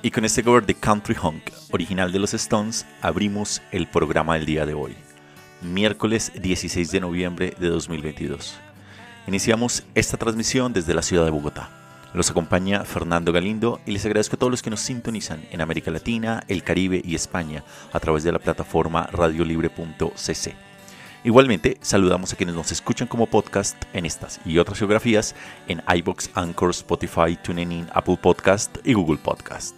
Y con este cover de Country Honk, original de los Stones, abrimos el programa del día de hoy, miércoles 16 de noviembre de 2022. Iniciamos esta transmisión desde la ciudad de Bogotá. Los acompaña Fernando Galindo y les agradezco a todos los que nos sintonizan en América Latina, el Caribe y España a través de la plataforma radiolibre.cc. Igualmente, saludamos a quienes nos escuchan como podcast en estas y otras geografías en iBox, Anchor, Spotify, TuneIn, Apple Podcast y Google Podcast.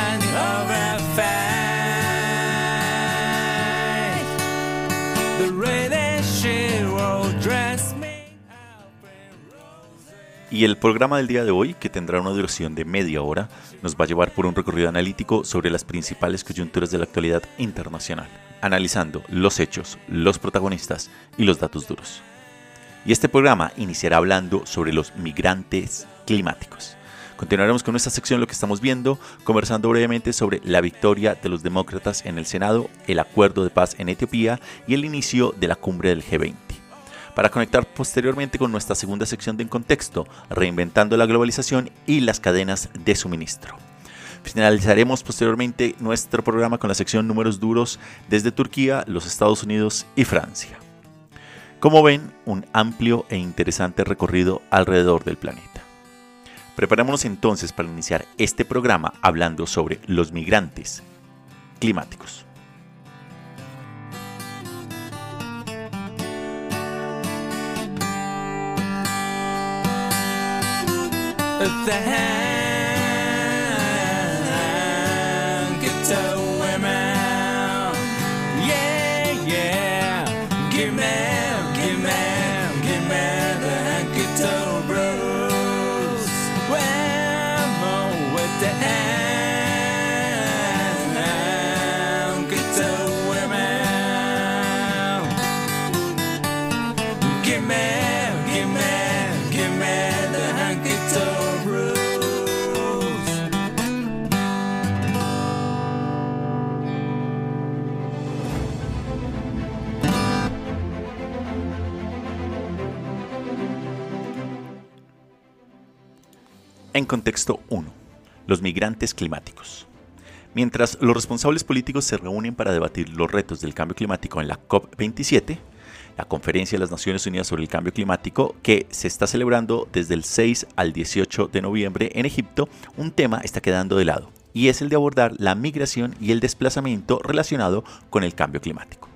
Y el programa del día de hoy, que tendrá una duración de media hora, nos va a llevar por un recorrido analítico sobre las principales coyunturas de la actualidad internacional, analizando los hechos, los protagonistas y los datos duros. Y este programa iniciará hablando sobre los migrantes climáticos. Continuaremos con nuestra sección Lo que estamos viendo, conversando brevemente sobre la victoria de los demócratas en el Senado, el acuerdo de paz en Etiopía y el inicio de la cumbre del G20 para conectar posteriormente con nuestra segunda sección de En Contexto, reinventando la globalización y las cadenas de suministro. Finalizaremos posteriormente nuestro programa con la sección Números Duros desde Turquía, los Estados Unidos y Francia. Como ven, un amplio e interesante recorrido alrededor del planeta. Preparémonos entonces para iniciar este programa hablando sobre los migrantes climáticos. The hand En contexto 1. Los migrantes climáticos. Mientras los responsables políticos se reúnen para debatir los retos del cambio climático en la COP27, la Conferencia de las Naciones Unidas sobre el Cambio Climático, que se está celebrando desde el 6 al 18 de noviembre en Egipto, un tema está quedando de lado, y es el de abordar la migración y el desplazamiento relacionado con el cambio climático.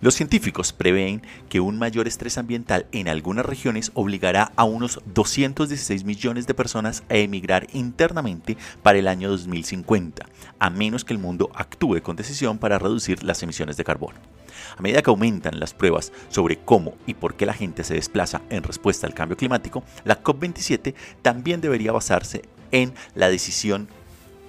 Los científicos prevén que un mayor estrés ambiental en algunas regiones obligará a unos 216 millones de personas a emigrar internamente para el año 2050, a menos que el mundo actúe con decisión para reducir las emisiones de carbono. A medida que aumentan las pruebas sobre cómo y por qué la gente se desplaza en respuesta al cambio climático, la COP27 también debería basarse en la decisión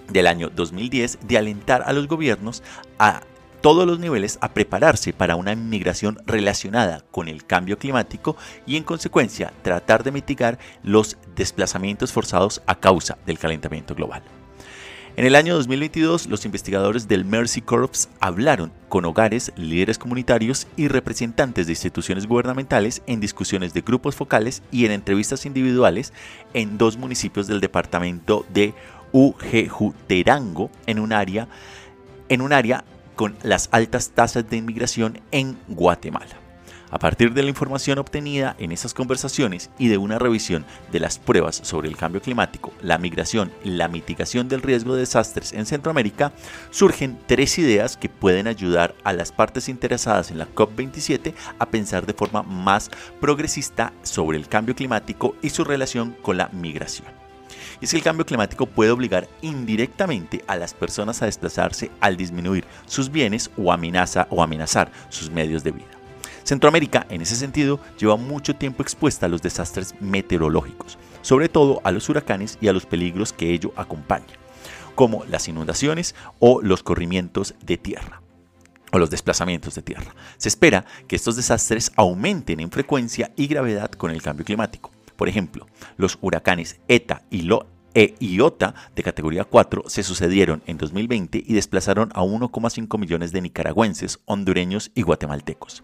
del año 2010 de alentar a los gobiernos a todos los niveles a prepararse para una inmigración relacionada con el cambio climático y en consecuencia tratar de mitigar los desplazamientos forzados a causa del calentamiento global. En el año 2022, los investigadores del Mercy Corps hablaron con hogares, líderes comunitarios y representantes de instituciones gubernamentales en discusiones de grupos focales y en entrevistas individuales en dos municipios del departamento de Ujejuterango, en un área, en un área con las altas tasas de inmigración en Guatemala. A partir de la información obtenida en esas conversaciones y de una revisión de las pruebas sobre el cambio climático, la migración y la mitigación del riesgo de desastres en Centroamérica, surgen tres ideas que pueden ayudar a las partes interesadas en la COP27 a pensar de forma más progresista sobre el cambio climático y su relación con la migración. Y es que el cambio climático puede obligar indirectamente a las personas a desplazarse al disminuir sus bienes o, amenaza, o amenazar sus medios de vida. Centroamérica, en ese sentido, lleva mucho tiempo expuesta a los desastres meteorológicos, sobre todo a los huracanes y a los peligros que ello acompaña, como las inundaciones o los corrimientos de tierra o los desplazamientos de tierra. Se espera que estos desastres aumenten en frecuencia y gravedad con el cambio climático. Por ejemplo, los huracanes ETA y Lo e IOTA de categoría 4 se sucedieron en 2020 y desplazaron a 1,5 millones de nicaragüenses, hondureños y guatemaltecos.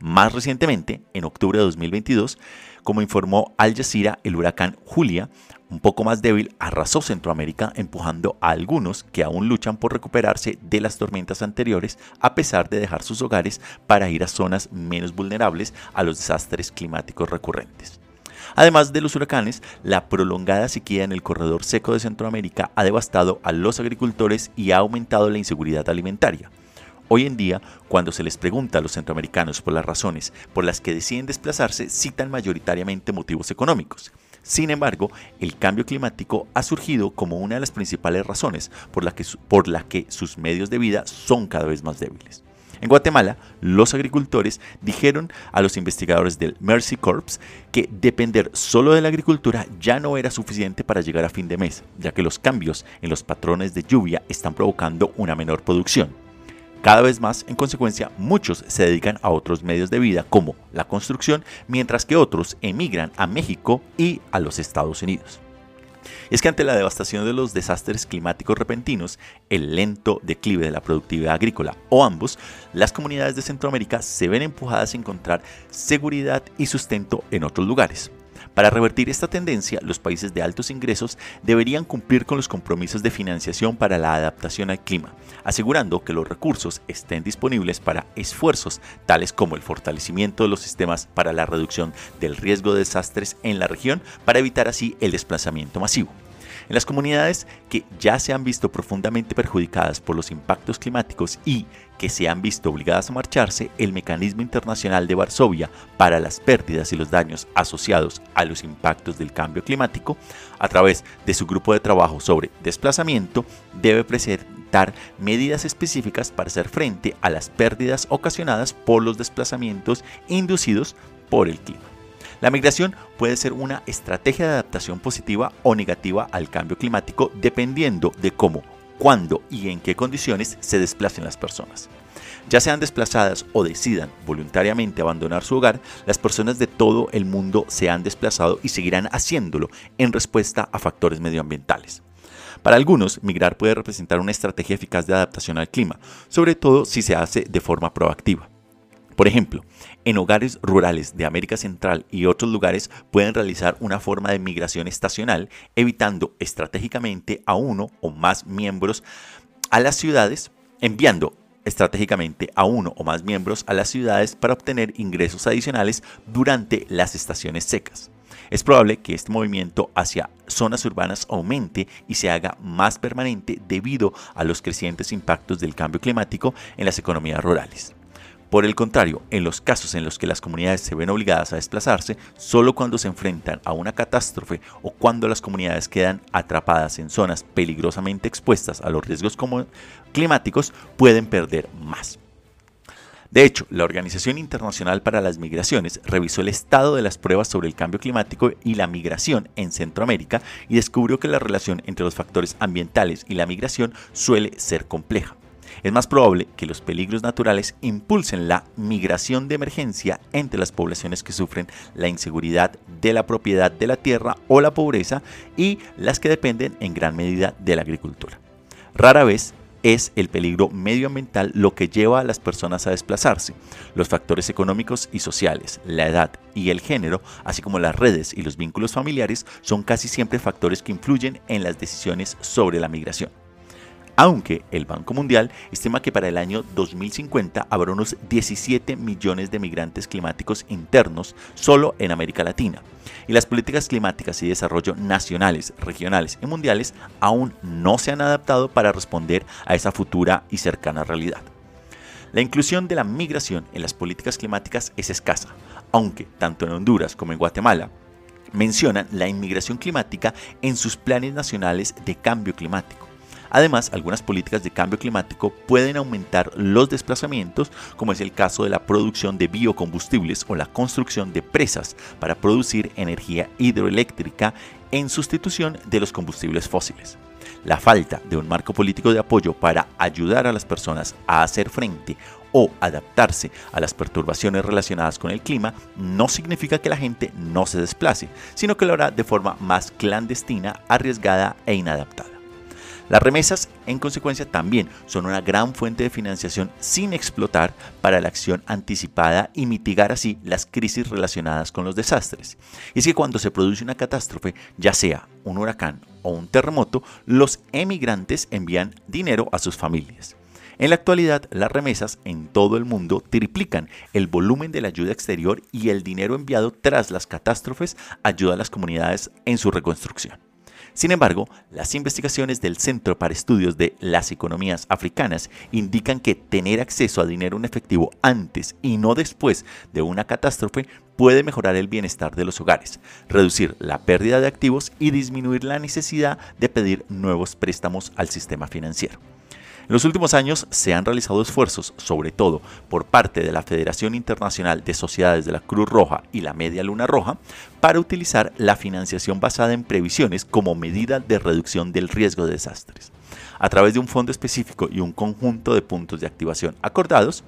Más recientemente, en octubre de 2022, como informó Al Jazeera, el huracán Julia, un poco más débil, arrasó Centroamérica empujando a algunos que aún luchan por recuperarse de las tormentas anteriores a pesar de dejar sus hogares para ir a zonas menos vulnerables a los desastres climáticos recurrentes. Además de los huracanes, la prolongada sequía en el corredor seco de Centroamérica ha devastado a los agricultores y ha aumentado la inseguridad alimentaria. Hoy en día, cuando se les pregunta a los centroamericanos por las razones por las que deciden desplazarse, citan mayoritariamente motivos económicos. Sin embargo, el cambio climático ha surgido como una de las principales razones por la que, que sus medios de vida son cada vez más débiles. En Guatemala, los agricultores dijeron a los investigadores del Mercy Corps que depender solo de la agricultura ya no era suficiente para llegar a fin de mes, ya que los cambios en los patrones de lluvia están provocando una menor producción. Cada vez más, en consecuencia, muchos se dedican a otros medios de vida como la construcción, mientras que otros emigran a México y a los Estados Unidos es que ante la devastación de los desastres climáticos repentinos, el lento declive de la productividad agrícola o ambos, las comunidades de Centroamérica se ven empujadas a encontrar seguridad y sustento en otros lugares. Para revertir esta tendencia, los países de altos ingresos deberían cumplir con los compromisos de financiación para la adaptación al clima, asegurando que los recursos estén disponibles para esfuerzos tales como el fortalecimiento de los sistemas para la reducción del riesgo de desastres en la región para evitar así el desplazamiento masivo. En las comunidades que ya se han visto profundamente perjudicadas por los impactos climáticos y que se han visto obligadas a marcharse, el Mecanismo Internacional de Varsovia para las pérdidas y los daños asociados a los impactos del cambio climático, a través de su grupo de trabajo sobre desplazamiento, debe presentar medidas específicas para hacer frente a las pérdidas ocasionadas por los desplazamientos inducidos por el clima. La migración puede ser una estrategia de adaptación positiva o negativa al cambio climático dependiendo de cómo, cuándo y en qué condiciones se desplacen las personas. Ya sean desplazadas o decidan voluntariamente abandonar su hogar, las personas de todo el mundo se han desplazado y seguirán haciéndolo en respuesta a factores medioambientales. Para algunos, migrar puede representar una estrategia eficaz de adaptación al clima, sobre todo si se hace de forma proactiva. Por ejemplo, en hogares rurales de América Central y otros lugares pueden realizar una forma de migración estacional, evitando estratégicamente a uno o más miembros a las ciudades, enviando estratégicamente a uno o más miembros a las ciudades para obtener ingresos adicionales durante las estaciones secas. Es probable que este movimiento hacia zonas urbanas aumente y se haga más permanente debido a los crecientes impactos del cambio climático en las economías rurales. Por el contrario, en los casos en los que las comunidades se ven obligadas a desplazarse, solo cuando se enfrentan a una catástrofe o cuando las comunidades quedan atrapadas en zonas peligrosamente expuestas a los riesgos climáticos, pueden perder más. De hecho, la Organización Internacional para las Migraciones revisó el estado de las pruebas sobre el cambio climático y la migración en Centroamérica y descubrió que la relación entre los factores ambientales y la migración suele ser compleja es más probable que los peligros naturales impulsen la migración de emergencia entre las poblaciones que sufren la inseguridad de la propiedad de la tierra o la pobreza y las que dependen en gran medida de la agricultura. Rara vez es el peligro medioambiental lo que lleva a las personas a desplazarse. Los factores económicos y sociales, la edad y el género, así como las redes y los vínculos familiares, son casi siempre factores que influyen en las decisiones sobre la migración aunque el Banco Mundial estima que para el año 2050 habrá unos 17 millones de migrantes climáticos internos solo en América Latina. Y las políticas climáticas y desarrollo nacionales, regionales y mundiales aún no se han adaptado para responder a esa futura y cercana realidad. La inclusión de la migración en las políticas climáticas es escasa, aunque tanto en Honduras como en Guatemala mencionan la inmigración climática en sus planes nacionales de cambio climático. Además, algunas políticas de cambio climático pueden aumentar los desplazamientos, como es el caso de la producción de biocombustibles o la construcción de presas para producir energía hidroeléctrica en sustitución de los combustibles fósiles. La falta de un marco político de apoyo para ayudar a las personas a hacer frente o adaptarse a las perturbaciones relacionadas con el clima no significa que la gente no se desplace, sino que lo hará de forma más clandestina, arriesgada e inadaptada. Las remesas, en consecuencia, también son una gran fuente de financiación sin explotar para la acción anticipada y mitigar así las crisis relacionadas con los desastres. Y es que cuando se produce una catástrofe, ya sea un huracán o un terremoto, los emigrantes envían dinero a sus familias. En la actualidad, las remesas en todo el mundo triplican el volumen de la ayuda exterior y el dinero enviado tras las catástrofes ayuda a las comunidades en su reconstrucción. Sin embargo, las investigaciones del Centro para Estudios de las Economías Africanas indican que tener acceso a dinero en efectivo antes y no después de una catástrofe puede mejorar el bienestar de los hogares, reducir la pérdida de activos y disminuir la necesidad de pedir nuevos préstamos al sistema financiero. En los últimos años se han realizado esfuerzos, sobre todo por parte de la Federación Internacional de Sociedades de la Cruz Roja y la Media Luna Roja, para utilizar la financiación basada en previsiones como medida de reducción del riesgo de desastres. A través de un fondo específico y un conjunto de puntos de activación acordados,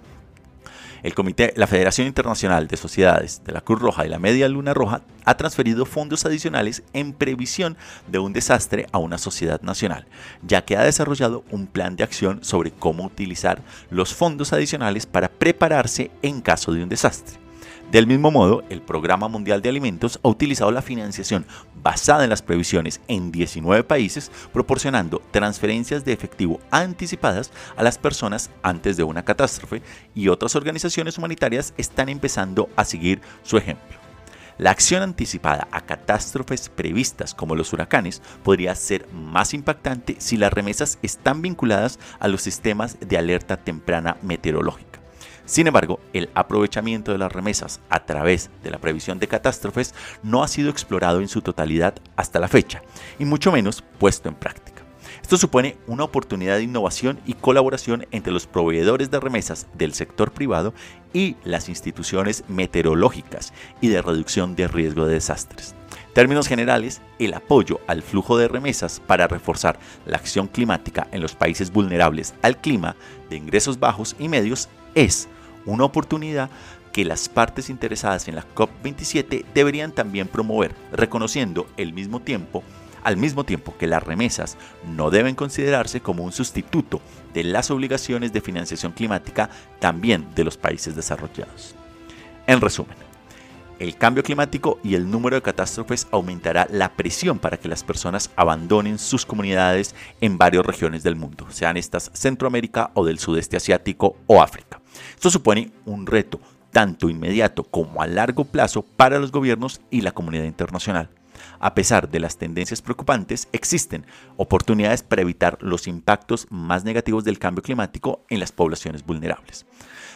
el comité, la Federación Internacional de Sociedades de la Cruz Roja y la Media Luna Roja ha transferido fondos adicionales en previsión de un desastre a una sociedad nacional, ya que ha desarrollado un plan de acción sobre cómo utilizar los fondos adicionales para prepararse en caso de un desastre. Del mismo modo, el Programa Mundial de Alimentos ha utilizado la financiación basada en las previsiones en 19 países, proporcionando transferencias de efectivo anticipadas a las personas antes de una catástrofe y otras organizaciones humanitarias están empezando a seguir su ejemplo. La acción anticipada a catástrofes previstas como los huracanes podría ser más impactante si las remesas están vinculadas a los sistemas de alerta temprana meteorológica. Sin embargo, el aprovechamiento de las remesas a través de la previsión de catástrofes no ha sido explorado en su totalidad hasta la fecha, y mucho menos puesto en práctica. Esto supone una oportunidad de innovación y colaboración entre los proveedores de remesas del sector privado y las instituciones meteorológicas y de reducción de riesgo de desastres. En términos generales, el apoyo al flujo de remesas para reforzar la acción climática en los países vulnerables al clima de ingresos bajos y medios es una oportunidad que las partes interesadas en la COP27 deberían también promover, reconociendo al mismo tiempo que las remesas no deben considerarse como un sustituto de las obligaciones de financiación climática también de los países desarrollados. En resumen, el cambio climático y el número de catástrofes aumentará la presión para que las personas abandonen sus comunidades en varias regiones del mundo, sean estas Centroamérica o del sudeste asiático o África. Esto supone un reto tanto inmediato como a largo plazo para los gobiernos y la comunidad internacional. A pesar de las tendencias preocupantes, existen oportunidades para evitar los impactos más negativos del cambio climático en las poblaciones vulnerables.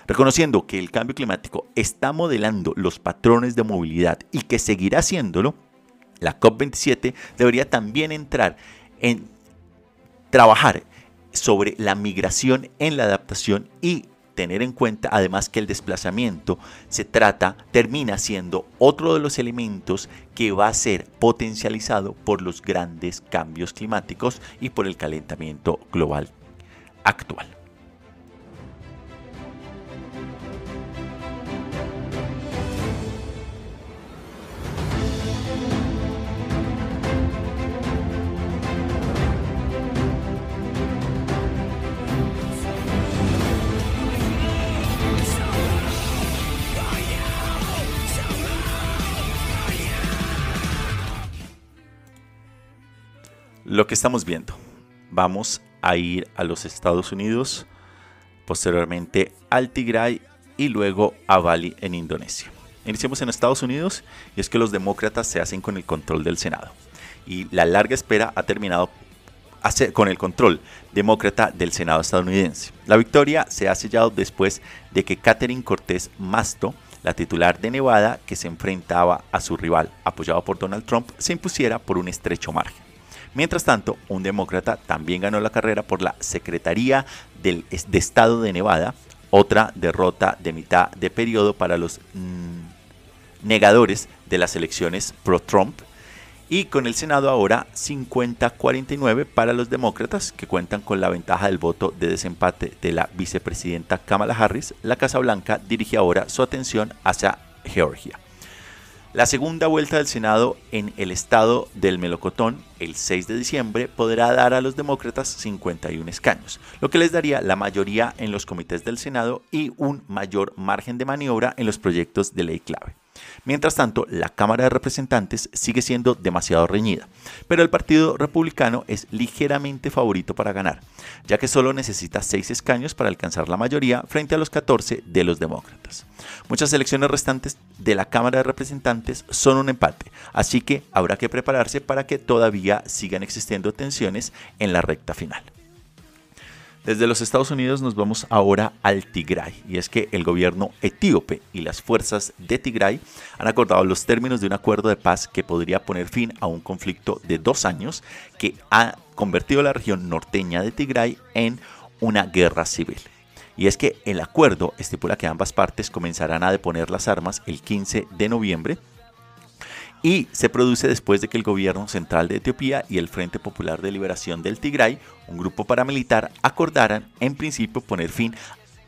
Reconociendo que el cambio climático está modelando los patrones de movilidad y que seguirá haciéndolo, la COP27 debería también entrar en trabajar sobre la migración en la adaptación y tener en cuenta además que el desplazamiento se trata, termina siendo otro de los elementos que va a ser potencializado por los grandes cambios climáticos y por el calentamiento global actual. Lo que estamos viendo, vamos a ir a los Estados Unidos, posteriormente al Tigray y luego a Bali en Indonesia. Iniciamos en Estados Unidos y es que los demócratas se hacen con el control del Senado. Y la larga espera ha terminado con el control demócrata del Senado estadounidense. La victoria se ha sellado después de que Catherine Cortés Masto, la titular de Nevada, que se enfrentaba a su rival apoyado por Donald Trump, se impusiera por un estrecho margen. Mientras tanto, un demócrata también ganó la carrera por la Secretaría del, de Estado de Nevada, otra derrota de mitad de periodo para los mm, negadores de las elecciones pro-Trump y con el Senado ahora 50-49 para los demócratas que cuentan con la ventaja del voto de desempate de la vicepresidenta Kamala Harris, la Casa Blanca dirige ahora su atención hacia Georgia. La segunda vuelta del Senado en el estado del Melocotón, el 6 de diciembre, podrá dar a los demócratas 51 escaños, lo que les daría la mayoría en los comités del Senado y un mayor margen de maniobra en los proyectos de ley clave. Mientras tanto, la Cámara de Representantes sigue siendo demasiado reñida, pero el Partido Republicano es ligeramente favorito para ganar, ya que solo necesita 6 escaños para alcanzar la mayoría frente a los 14 de los demócratas. Muchas elecciones restantes de la Cámara de Representantes son un empate, así que habrá que prepararse para que todavía sigan existiendo tensiones en la recta final. Desde los Estados Unidos nos vamos ahora al Tigray, y es que el gobierno etíope y las fuerzas de Tigray han acordado los términos de un acuerdo de paz que podría poner fin a un conflicto de dos años que ha convertido la región norteña de Tigray en una guerra civil. Y es que el acuerdo estipula que ambas partes comenzarán a deponer las armas el 15 de noviembre y se produce después de que el gobierno central de Etiopía y el Frente Popular de Liberación del Tigray, un grupo paramilitar, acordaran en principio poner fin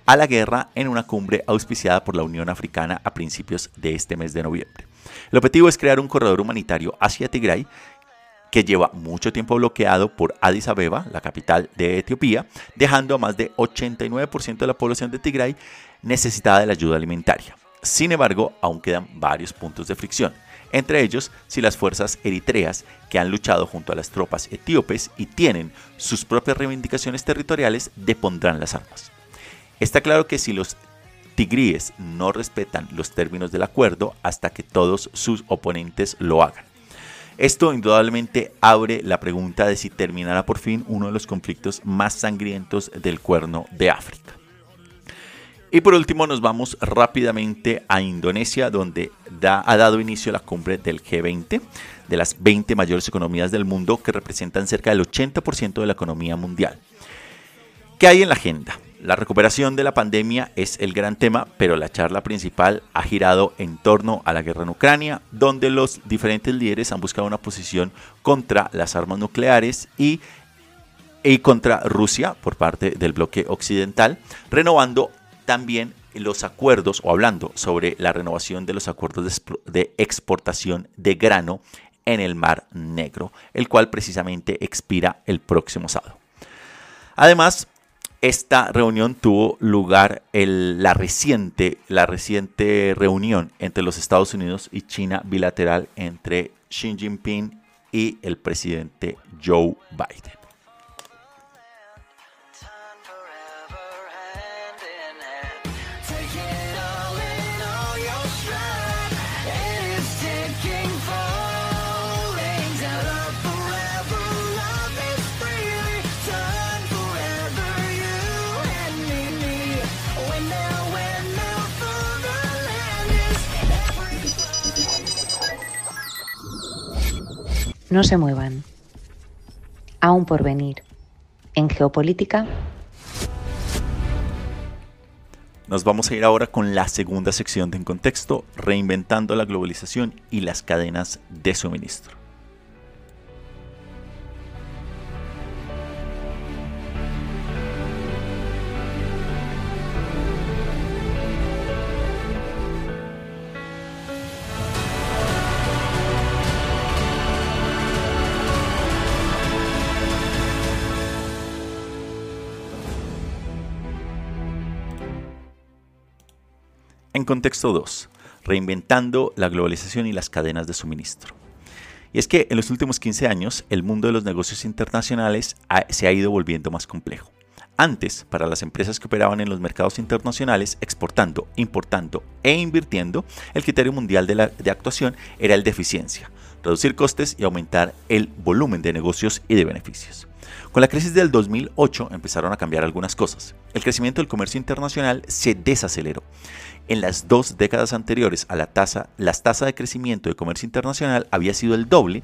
a la guerra en una cumbre auspiciada por la Unión Africana a principios de este mes de noviembre. El objetivo es crear un corredor humanitario hacia Tigray que lleva mucho tiempo bloqueado por Addis Abeba, la capital de Etiopía, dejando a más de 89% de la población de Tigray necesitada de la ayuda alimentaria. Sin embargo, aún quedan varios puntos de fricción entre ellos si las fuerzas eritreas que han luchado junto a las tropas etíopes y tienen sus propias reivindicaciones territoriales depondrán las armas. Está claro que si los tigríes no respetan los términos del acuerdo hasta que todos sus oponentes lo hagan. Esto indudablemente abre la pregunta de si terminará por fin uno de los conflictos más sangrientos del cuerno de África. Y por último nos vamos rápidamente a Indonesia, donde ha dado inicio la cumbre del G20, de las 20 mayores economías del mundo que representan cerca del 80% de la economía mundial. ¿Qué hay en la agenda? La recuperación de la pandemia es el gran tema, pero la charla principal ha girado en torno a la guerra en Ucrania, donde los diferentes líderes han buscado una posición contra las armas nucleares y, y contra Rusia por parte del bloque occidental, renovando también los acuerdos, o hablando sobre la renovación de los acuerdos de exportación de grano en el Mar Negro, el cual precisamente expira el próximo sábado. Además, esta reunión tuvo lugar la, reciente, la reciente reunión entre los Estados Unidos y China bilateral entre Xi Jinping y el presidente Joe Biden. No se muevan. Aún por venir. En geopolítica. Nos vamos a ir ahora con la segunda sección de En Contexto, reinventando la globalización y las cadenas de suministro. En contexto 2, reinventando la globalización y las cadenas de suministro. Y es que en los últimos 15 años el mundo de los negocios internacionales se ha ido volviendo más complejo. Antes, para las empresas que operaban en los mercados internacionales, exportando, importando e invirtiendo, el criterio mundial de, de, actuación era el de eficiencia, reducir costes y aumentar el volumen de negocios y de beneficios. Con la crisis del 2008 empezaron a cambiar algunas cosas. El crecimiento del comercio internacional se desaceleró en las dos décadas anteriores a la tasa, la tasa de crecimiento de comercio internacional había sido el doble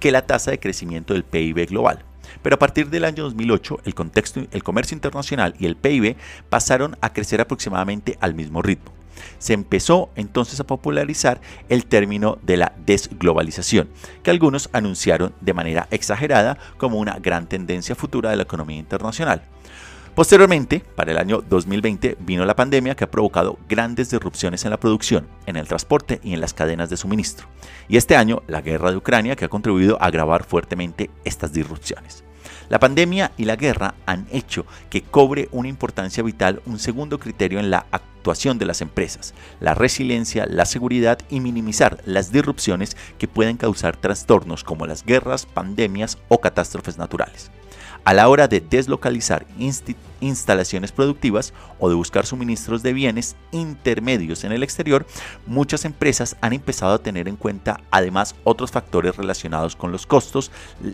que la tasa de crecimiento del PIB global. Pero a partir del año 2008, el, contexto, el comercio internacional y el PIB pasaron a crecer aproximadamente al mismo ritmo. Se empezó entonces a popularizar el término de la desglobalización, que algunos anunciaron de manera exagerada como una gran tendencia futura de la economía internacional. Posteriormente, para el año 2020, vino la pandemia que ha provocado grandes disrupciones en la producción, en el transporte y en las cadenas de suministro. Y este año, la guerra de Ucrania que ha contribuido a agravar fuertemente estas disrupciones. La pandemia y la guerra han hecho que cobre una importancia vital un segundo criterio en la actuación de las empresas, la resiliencia, la seguridad y minimizar las disrupciones que pueden causar trastornos como las guerras, pandemias o catástrofes naturales. A la hora de deslocalizar instalaciones productivas o de buscar suministros de bienes intermedios en el exterior, muchas empresas han empezado a tener en cuenta además otros factores relacionados con los costos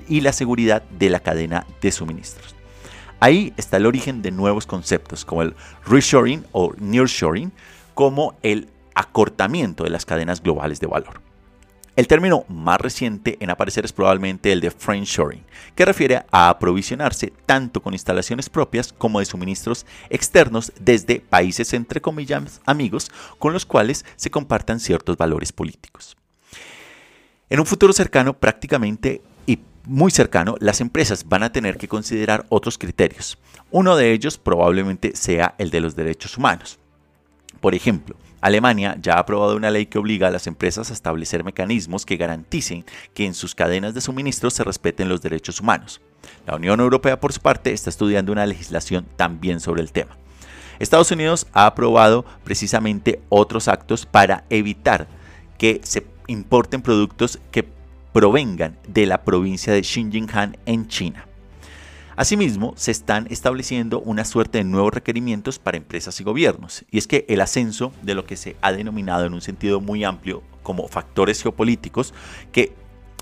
y la seguridad de la cadena de suministros. Ahí está el origen de nuevos conceptos como el reshoring o nearshoring, como el acortamiento de las cadenas globales de valor. El término más reciente en aparecer es probablemente el de friendshoring, que refiere a aprovisionarse tanto con instalaciones propias como de suministros externos desde países entre comillas amigos con los cuales se compartan ciertos valores políticos. En un futuro cercano, prácticamente y muy cercano, las empresas van a tener que considerar otros criterios. Uno de ellos probablemente sea el de los derechos humanos. Por ejemplo, Alemania ya ha aprobado una ley que obliga a las empresas a establecer mecanismos que garanticen que en sus cadenas de suministro se respeten los derechos humanos. La Unión Europea, por su parte, está estudiando una legislación también sobre el tema. Estados Unidos ha aprobado precisamente otros actos para evitar que se importen productos que provengan de la provincia de Xinjiang en China. Asimismo, se están estableciendo una suerte de nuevos requerimientos para empresas y gobiernos, y es que el ascenso de lo que se ha denominado en un sentido muy amplio como factores geopolíticos que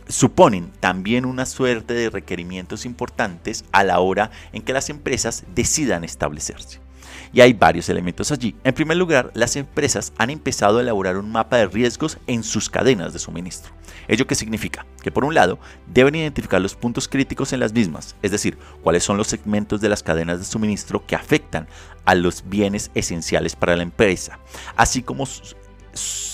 suponen también una suerte de requerimientos importantes a la hora en que las empresas decidan establecerse. Y hay varios elementos allí. En primer lugar, las empresas han empezado a elaborar un mapa de riesgos en sus cadenas de suministro. ¿Ello qué significa? Que por un lado, deben identificar los puntos críticos en las mismas, es decir, cuáles son los segmentos de las cadenas de suministro que afectan a los bienes esenciales para la empresa, así como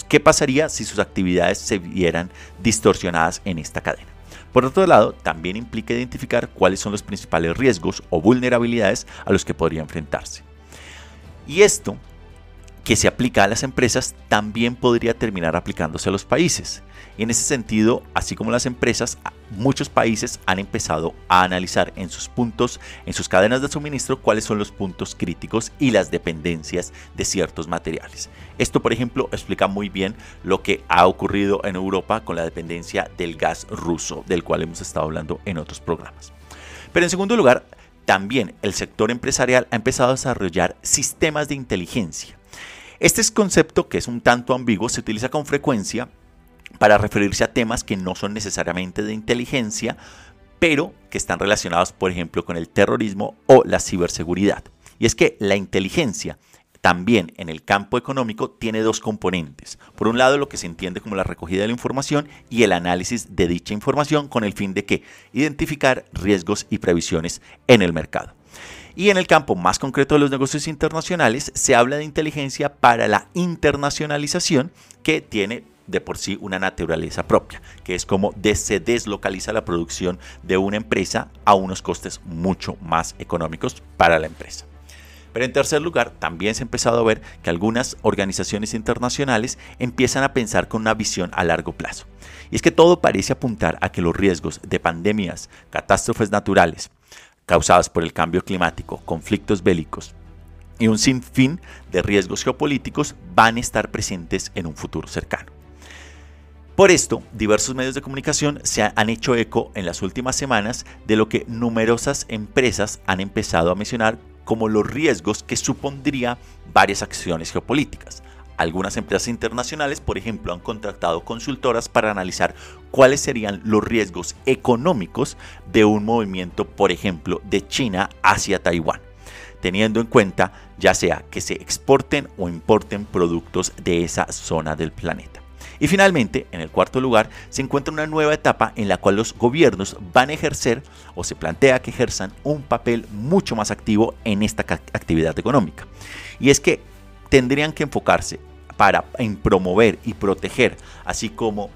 qué pasaría si sus actividades se vieran distorsionadas en esta cadena. Por otro lado, también implica identificar cuáles son los principales riesgos o vulnerabilidades a los que podría enfrentarse. Y esto que se aplica a las empresas también podría terminar aplicándose a los países. Y en ese sentido, así como las empresas, muchos países han empezado a analizar en sus puntos, en sus cadenas de suministro, cuáles son los puntos críticos y las dependencias de ciertos materiales. Esto, por ejemplo, explica muy bien lo que ha ocurrido en Europa con la dependencia del gas ruso, del cual hemos estado hablando en otros programas. Pero en segundo lugar, también el sector empresarial ha empezado a desarrollar sistemas de inteligencia. Este concepto, que es un tanto ambiguo, se utiliza con frecuencia para referirse a temas que no son necesariamente de inteligencia, pero que están relacionados, por ejemplo, con el terrorismo o la ciberseguridad. Y es que la inteligencia también en el campo económico tiene dos componentes. Por un lado, lo que se entiende como la recogida de la información y el análisis de dicha información con el fin de que identificar riesgos y previsiones en el mercado. Y en el campo más concreto de los negocios internacionales se habla de inteligencia para la internacionalización que tiene de por sí una naturaleza propia, que es como se deslocaliza la producción de una empresa a unos costes mucho más económicos para la empresa. Pero en tercer lugar, también se ha empezado a ver que algunas organizaciones internacionales empiezan a pensar con una visión a largo plazo. Y es que todo parece apuntar a que los riesgos de pandemias, catástrofes naturales, causadas por el cambio climático, conflictos bélicos y un sinfín de riesgos geopolíticos van a estar presentes en un futuro cercano. Por esto, diversos medios de comunicación se han hecho eco en las últimas semanas de lo que numerosas empresas han empezado a mencionar como los riesgos que supondría varias acciones geopolíticas. Algunas empresas internacionales, por ejemplo, han contratado consultoras para analizar cuáles serían los riesgos económicos de un movimiento, por ejemplo, de China hacia Taiwán, teniendo en cuenta ya sea que se exporten o importen productos de esa zona del planeta. Y finalmente, en el cuarto lugar, se encuentra una nueva etapa en la cual los gobiernos van a ejercer o se plantea que ejerzan un papel mucho más activo en esta actividad económica. Y es que tendrían que enfocarse para en promover y proteger, así como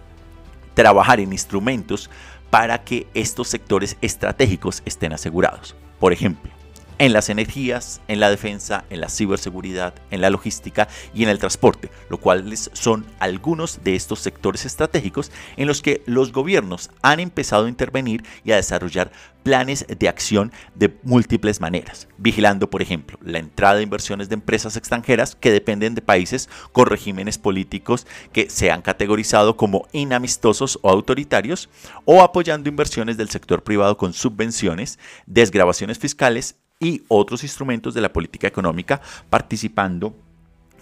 trabajar en instrumentos para que estos sectores estratégicos estén asegurados. Por ejemplo, en las energías, en la defensa, en la ciberseguridad, en la logística y en el transporte, lo cuales son algunos de estos sectores estratégicos en los que los gobiernos han empezado a intervenir y a desarrollar planes de acción de múltiples maneras, vigilando, por ejemplo, la entrada de inversiones de empresas extranjeras que dependen de países con regímenes políticos que se han categorizado como inamistosos o autoritarios, o apoyando inversiones del sector privado con subvenciones, desgrabaciones fiscales y otros instrumentos de la política económica, participando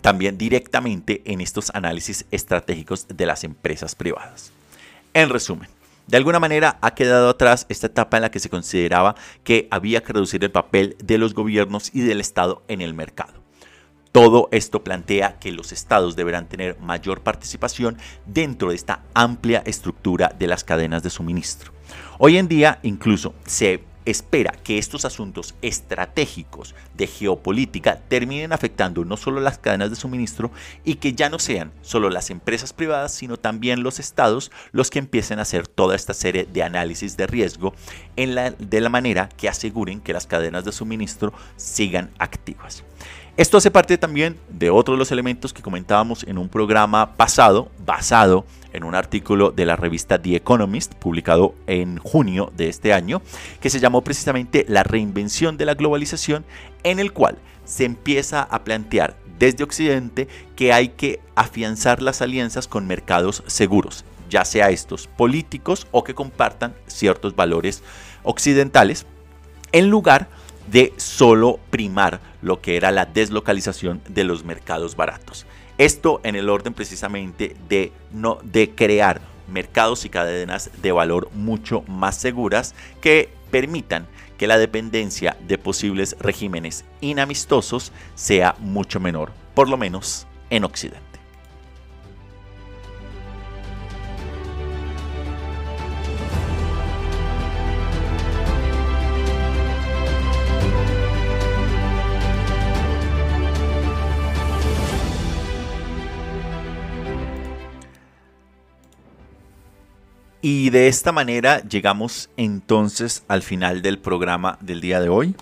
también directamente en estos análisis estratégicos de las empresas privadas. En resumen, de alguna manera ha quedado atrás esta etapa en la que se consideraba que había que reducir el papel de los gobiernos y del Estado en el mercado. Todo esto plantea que los estados deberán tener mayor participación dentro de esta amplia estructura de las cadenas de suministro. Hoy en día incluso se espera que estos asuntos estratégicos de geopolítica terminen afectando no solo las cadenas de suministro y que ya no sean solo las empresas privadas, sino también los estados los que empiecen a hacer toda esta serie de análisis de riesgo en la, de la manera que aseguren que las cadenas de suministro sigan activas. Esto hace parte también de otro de los elementos que comentábamos en un programa pasado basado en un artículo de la revista The Economist publicado en junio de este año que se llamó precisamente La reinvención de la globalización en el cual se empieza a plantear desde Occidente que hay que afianzar las alianzas con mercados seguros, ya sea estos políticos o que compartan ciertos valores occidentales, en lugar de solo primar lo que era la deslocalización de los mercados baratos. Esto en el orden precisamente de, no, de crear mercados y cadenas de valor mucho más seguras que permitan que la dependencia de posibles regímenes inamistosos sea mucho menor, por lo menos en Occidente. Y de esta manera llegamos entonces al final del programa del día de hoy.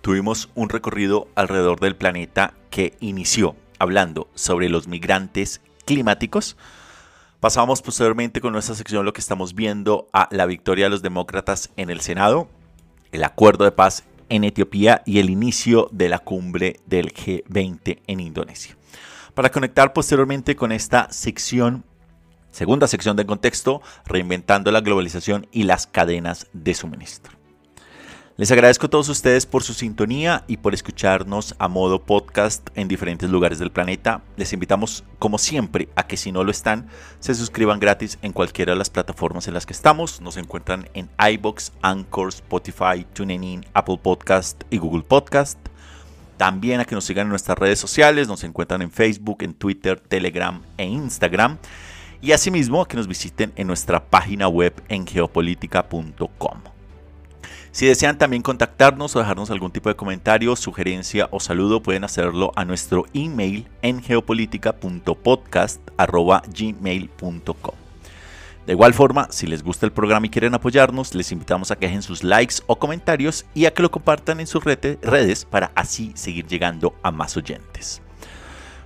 Tuvimos un recorrido alrededor del planeta que inició hablando sobre los migrantes climáticos. Pasamos posteriormente con nuestra sección lo que estamos viendo a la victoria de los demócratas en el Senado, el acuerdo de paz en Etiopía y el inicio de la cumbre del G20 en Indonesia. Para conectar posteriormente con esta sección Segunda sección de contexto, reinventando la globalización y las cadenas de suministro. Les agradezco a todos ustedes por su sintonía y por escucharnos a modo podcast en diferentes lugares del planeta. Les invitamos, como siempre, a que si no lo están, se suscriban gratis en cualquiera de las plataformas en las que estamos. Nos encuentran en iBox, Anchor, Spotify, TuneIn, Apple Podcast y Google Podcast. También a que nos sigan en nuestras redes sociales. Nos encuentran en Facebook, en Twitter, Telegram e Instagram y asimismo que nos visiten en nuestra página web en geopolítica.com. Si desean también contactarnos o dejarnos algún tipo de comentario, sugerencia o saludo, pueden hacerlo a nuestro email en geopolítica.podcast.gmail.com. De igual forma, si les gusta el programa y quieren apoyarnos, les invitamos a que dejen sus likes o comentarios y a que lo compartan en sus redes para así seguir llegando a más oyentes.